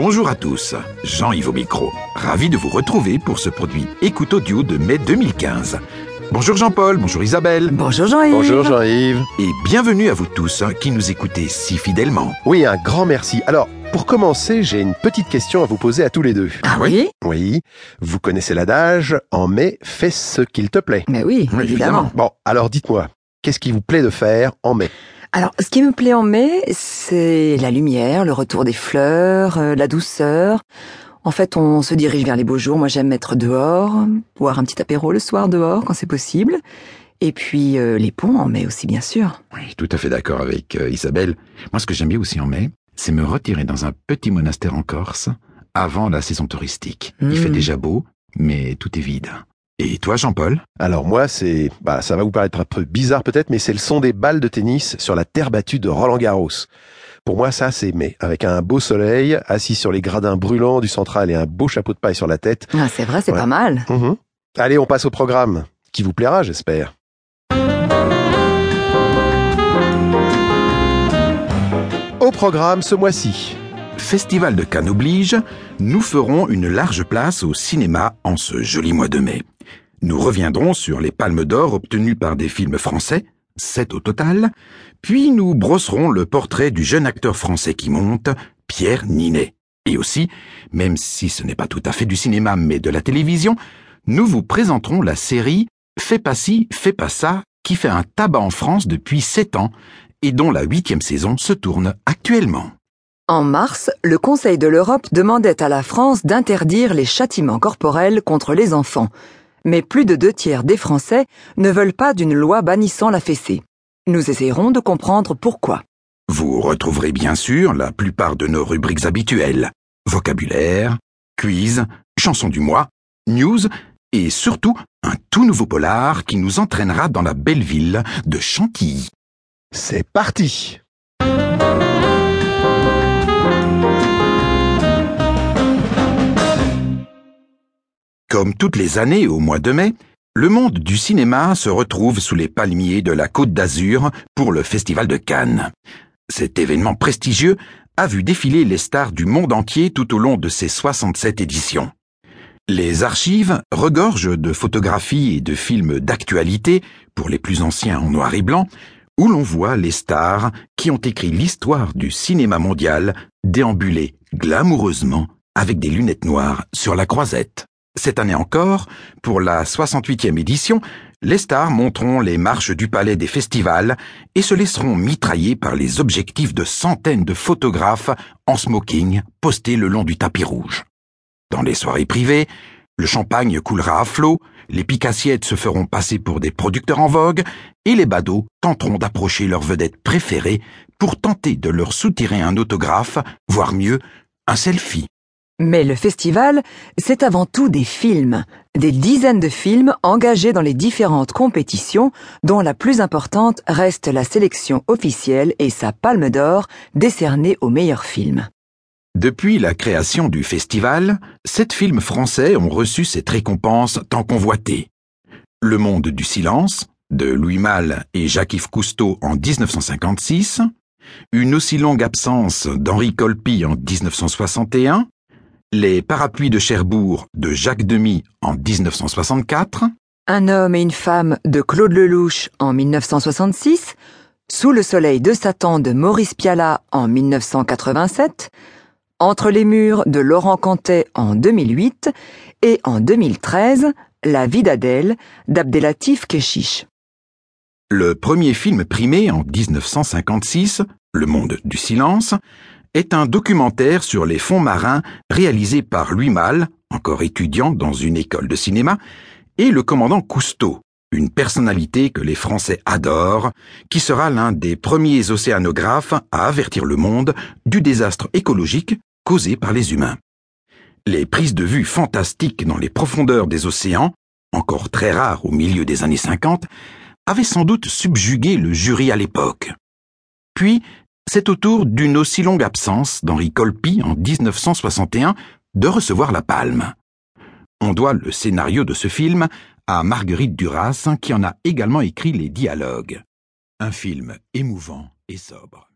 Bonjour à tous, Jean-Yves au micro. Ravi de vous retrouver pour ce produit Écoute Audio de mai 2015. Bonjour Jean-Paul, bonjour Isabelle. Bonjour Jean-Yves. Bonjour Jean-Yves. Et bienvenue à vous tous hein, qui nous écoutez si fidèlement. Oui, un grand merci. Alors, pour commencer, j'ai une petite question à vous poser à tous les deux. Ah oui Oui, vous connaissez l'adage En mai, fais ce qu'il te plaît. Mais oui, Oui, évidemment. évidemment. Bon, alors dites-moi, qu'est-ce qui vous plaît de faire en mai? Alors, ce qui me plaît en mai, c'est la lumière, le retour des fleurs, euh, la douceur. En fait, on se dirige vers les beaux jours. Moi, j'aime être dehors, boire un petit apéro le soir dehors quand c'est possible. Et puis euh, les ponts en mai aussi, bien sûr. Oui, tout à fait d'accord avec euh, Isabelle. Moi, ce que j'aime bien aussi en mai, c'est me retirer dans un petit monastère en Corse avant la saison touristique. Il fait déjà beau, mais tout est vide. Et toi, Jean-Paul? Alors moi, c'est, bah, ça va vous paraître un peu bizarre peut-être, mais c'est le son des balles de tennis sur la terre battue de Roland Garros. Pour moi, ça, c'est mai, avec un beau soleil, assis sur les gradins brûlants du central et un beau chapeau de paille sur la tête. Ah, c'est vrai, c'est pas mal. Mhm. Allez, on passe au programme, qui vous plaira, j'espère. Au programme ce mois-ci. Festival de Cannes oblige, nous ferons une large place au cinéma en ce joli mois de mai. Nous reviendrons sur les palmes d'or obtenues par des films français, sept au total, puis nous brosserons le portrait du jeune acteur français qui monte, Pierre Ninet. Et aussi, même si ce n'est pas tout à fait du cinéma mais de la télévision, nous vous présenterons la série Fais pas ci, fais pas ça, qui fait un tabac en France depuis sept ans et dont la huitième saison se tourne actuellement. En mars, le Conseil de l'Europe demandait à la France d'interdire les châtiments corporels contre les enfants. Mais plus de deux tiers des Français ne veulent pas d'une loi bannissant la fessée. Nous essayerons de comprendre pourquoi. Vous retrouverez bien sûr la plupart de nos rubriques habituelles. Vocabulaire, quiz, chansons du mois, news et surtout un tout nouveau polar qui nous entraînera dans la belle ville de Chantilly. C'est parti Comme toutes les années au mois de mai, le monde du cinéma se retrouve sous les palmiers de la Côte d'Azur pour le Festival de Cannes. Cet événement prestigieux a vu défiler les stars du monde entier tout au long de ses 67 éditions. Les archives regorgent de photographies et de films d'actualité, pour les plus anciens en noir et blanc, où l'on voit les stars qui ont écrit l'histoire du cinéma mondial déambuler glamoureusement avec des lunettes noires sur la croisette. Cette année encore, pour la 68e édition, les stars monteront les marches du palais des festivals et se laisseront mitrailler par les objectifs de centaines de photographes en smoking postés le long du tapis rouge. Dans les soirées privées, le champagne coulera à flot, les picassiettes se feront passer pour des producteurs en vogue, et les badauds tenteront d'approcher leurs vedettes préférées pour tenter de leur soutirer un autographe, voire mieux, un selfie. Mais le festival, c'est avant tout des films, des dizaines de films engagés dans les différentes compétitions, dont la plus importante reste la sélection officielle et sa palme d'or décernée aux meilleurs films. Depuis la création du festival, sept films français ont reçu cette récompense tant convoitée. Le monde du silence, de Louis Malle et Jacques-Yves Cousteau en 1956, Une aussi longue absence d'Henri Colpi en 1961, Les parapluies de Cherbourg de Jacques Demy en 1964, Un homme et une femme de Claude Lelouch en 1966, Sous le soleil de Satan de Maurice Pialat en 1987, Entre les murs de Laurent Cantet en 2008 et en 2013, La vie d'Adèle d'Abdelatif Keshish. Le premier film primé en 1956, Le monde du silence, est un documentaire sur les fonds marins réalisé par Louis Malle, encore étudiant dans une école de cinéma, et le commandant Cousteau, une personnalité que les Français adorent, qui sera l'un des premiers océanographes à avertir le monde du désastre écologique causé par les humains. Les prises de vue fantastiques dans les profondeurs des océans, encore très rares au milieu des années 50, avait sans doute subjugué le jury à l'époque. Puis, c'est au tour d'une aussi longue absence d'Henri Colpi en 1961 de recevoir la palme. On doit le scénario de ce film à Marguerite Duras qui en a également écrit les dialogues. Un film émouvant et sobre.